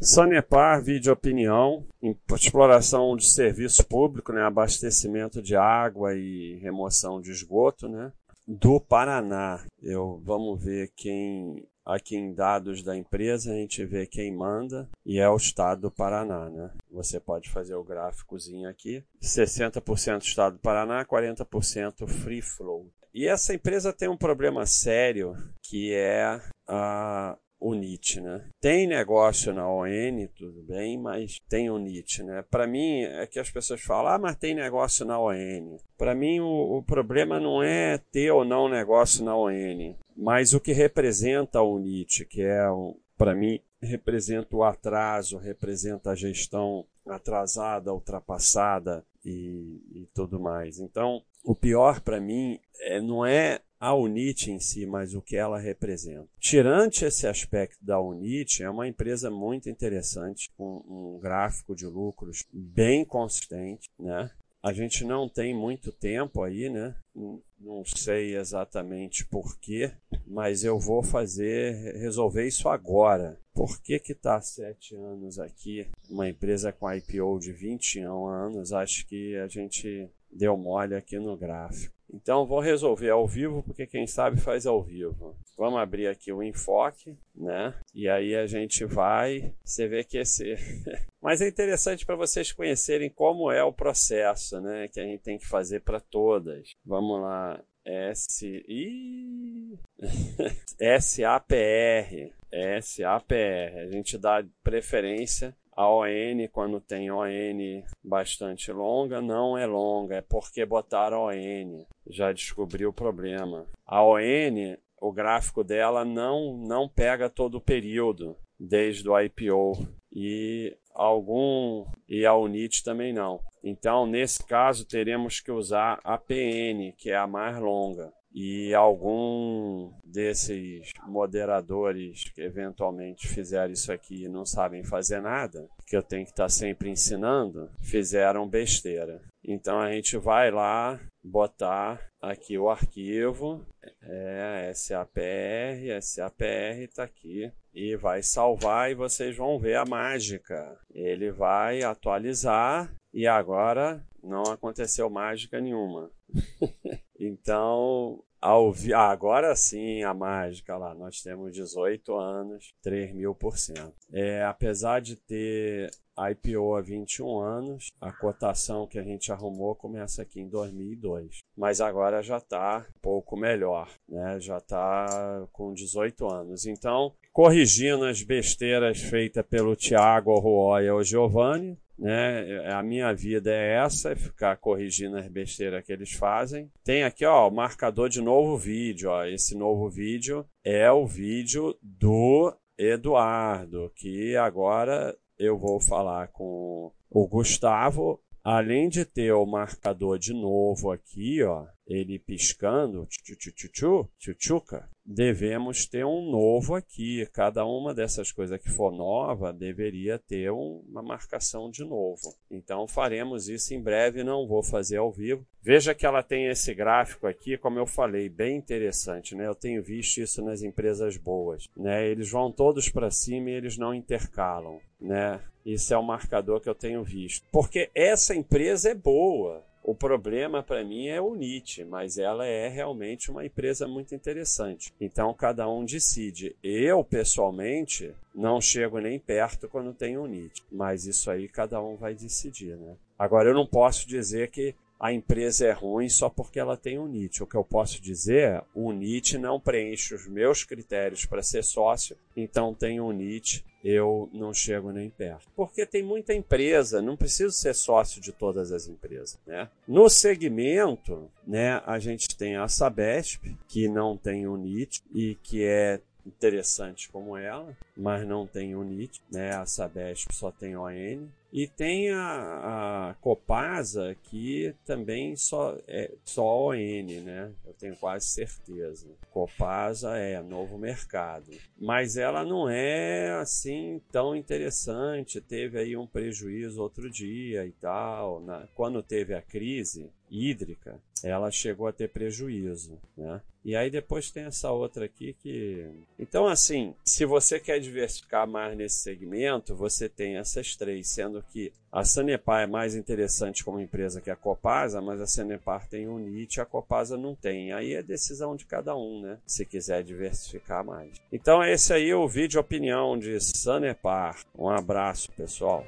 Sanepar, vídeo opinião, exploração de serviço público, né, abastecimento de água e remoção de esgoto, né, do Paraná. Eu vamos ver quem aqui em dados da empresa a gente vê quem manda e é o estado do Paraná, né? Você pode fazer o gráficozinho aqui, 60% estado do Paraná, 40% free flow. E essa empresa tem um problema sério que é a o NIT, né? Tem negócio na ON, tudo bem, mas tem o NIT, né? Para mim, é que as pessoas falam, ah, mas tem negócio na ON. Para mim, o, o, problema não é ter ou não negócio na ON, mas o que representa o NIT, que é, para mim, representa o atraso, representa a gestão atrasada, ultrapassada e, e tudo mais. Então, o pior para mim é, não é a Unit em si, mas o que ela representa. Tirante esse aspecto da Unit, é uma empresa muito interessante, com um gráfico de lucros bem consistente, né? A gente não tem muito tempo aí, né? Não sei exatamente porquê, mas eu vou fazer, resolver isso agora. Por que que tá sete anos aqui? Uma empresa com IPO de 21 anos, acho que a gente deu mole aqui no gráfico. Então vou resolver ao vivo, porque quem sabe faz ao vivo. Vamos abrir aqui o enfoque, né? E aí a gente vai, você vê que esse Mas é interessante para vocês conhecerem como é o processo, né, que a gente tem que fazer para todas. Vamos lá, S I SAPR, SAPR. A gente dá preferência a ON, quando tem ON bastante longa, não é longa, é porque botaram ON. Já descobri o problema. A ON, o gráfico dela não, não pega todo o período, desde o IPO. E algum e a UNIT também não. Então, nesse caso, teremos que usar a PN, que é a mais longa e algum desses moderadores que eventualmente fizeram isso aqui e não sabem fazer nada, que eu tenho que estar sempre ensinando, fizeram besteira. Então a gente vai lá botar aqui o arquivo, é SAPR, SAPR está aqui, e vai salvar e vocês vão ver a mágica. Ele vai atualizar e agora não aconteceu mágica nenhuma. então, ao vi... ah, agora sim a mágica lá, nós temos 18 anos, 3 mil por cento. É, apesar de ter IPO há 21 anos, a cotação que a gente arrumou começa aqui em 2002. Mas agora já está um pouco melhor, né? já está com 18 anos. Então, corrigindo as besteiras feitas pelo Tiago Ruoia ou Giovanni, né? A minha vida é essa, é ficar corrigindo as besteiras que eles fazem. Tem aqui, ó, o marcador de novo vídeo, ó. Esse novo vídeo é o vídeo do Eduardo, que agora eu vou falar com o Gustavo. Além de ter o marcador de novo aqui, ó, ele piscando, tchutchuca, devemos ter um novo aqui. Cada uma dessas coisas que for nova deveria ter uma marcação de novo. Então faremos isso em breve, não vou fazer ao vivo. Veja que ela tem esse gráfico aqui, como eu falei, bem interessante, né? Eu tenho visto isso nas empresas boas, né? Eles vão todos para cima e eles não intercalam, né? Isso é o marcador que eu tenho visto. Porque essa empresa é boa, o problema para mim é o NIT, mas ela é realmente uma empresa muito interessante. Então cada um decide. Eu, pessoalmente, não chego nem perto quando tenho o NIT, mas isso aí cada um vai decidir, né? Agora eu não posso dizer que a empresa é ruim só porque ela tem o NIT. O que eu posso dizer é o NIT não preenche os meus critérios para ser sócio, então tem o NIT eu não chego nem perto. Porque tem muita empresa, não preciso ser sócio de todas as empresas. Né? No segmento, né, a gente tem a Sabesp, que não tem o NIT e que é interessante como ela, mas não tem o NIT, né? A Sabesp só tem ON. E tem a, a, Copasa, que também só é só ON, né? Eu tenho quase certeza. Copasa é novo mercado. Mas ela não é assim tão interessante. Teve aí um prejuízo outro dia e tal. Na, quando teve a crise, hídrica, ela chegou a ter prejuízo, né? E aí depois tem essa outra aqui que. Então, assim, se você quer diversificar mais nesse segmento, você tem essas três, sendo que a Sanepar é mais interessante como empresa que a Copasa, mas a Sanepar tem o NIT, a Copasa não tem. Aí é decisão de cada um, né? Se quiser diversificar mais. Então, esse aí é o vídeo opinião de Sanepar. Um abraço, pessoal.